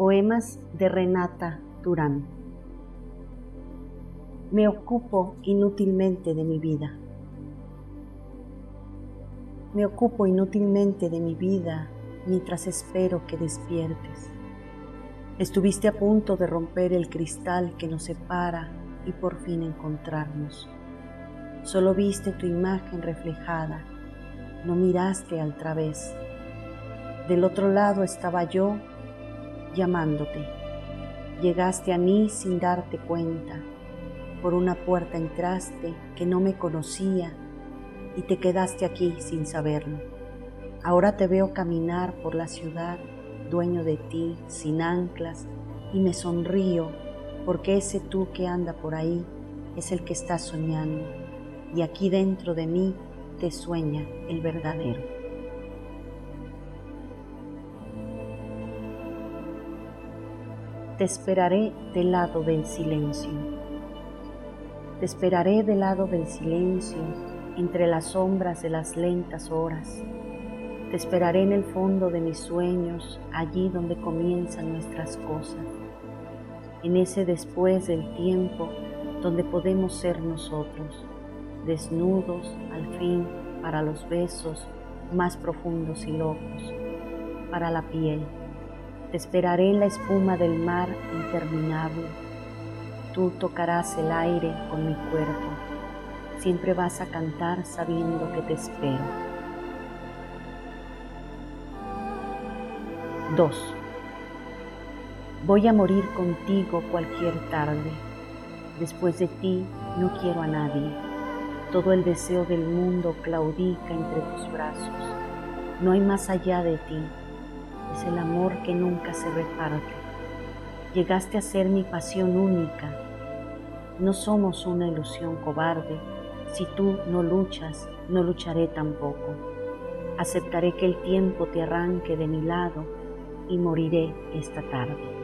Poemas de Renata Durán. Me ocupo inútilmente de mi vida. Me ocupo inútilmente de mi vida mientras espero que despiertes. Estuviste a punto de romper el cristal que nos separa y por fin encontrarnos. Solo viste tu imagen reflejada, no miraste al través. Del otro lado estaba yo llamándote. Llegaste a mí sin darte cuenta. Por una puerta entraste que no me conocía y te quedaste aquí sin saberlo. Ahora te veo caminar por la ciudad, dueño de ti, sin anclas, y me sonrío porque ese tú que anda por ahí es el que está soñando, y aquí dentro de mí te sueña el verdadero. Te esperaré del lado del silencio. Te esperaré del lado del silencio, entre las sombras de las lentas horas. Te esperaré en el fondo de mis sueños, allí donde comienzan nuestras cosas. En ese después del tiempo donde podemos ser nosotros, desnudos al fin para los besos más profundos y locos, para la piel te esperaré en la espuma del mar interminable. Tú tocarás el aire con mi cuerpo. Siempre vas a cantar sabiendo que te espero. 2. Voy a morir contigo cualquier tarde. Después de ti no quiero a nadie. Todo el deseo del mundo claudica entre tus brazos. No hay más allá de ti es el amor que nunca se reparte. Llegaste a ser mi pasión única. No somos una ilusión cobarde. Si tú no luchas, no lucharé tampoco. Aceptaré que el tiempo te arranque de mi lado y moriré esta tarde.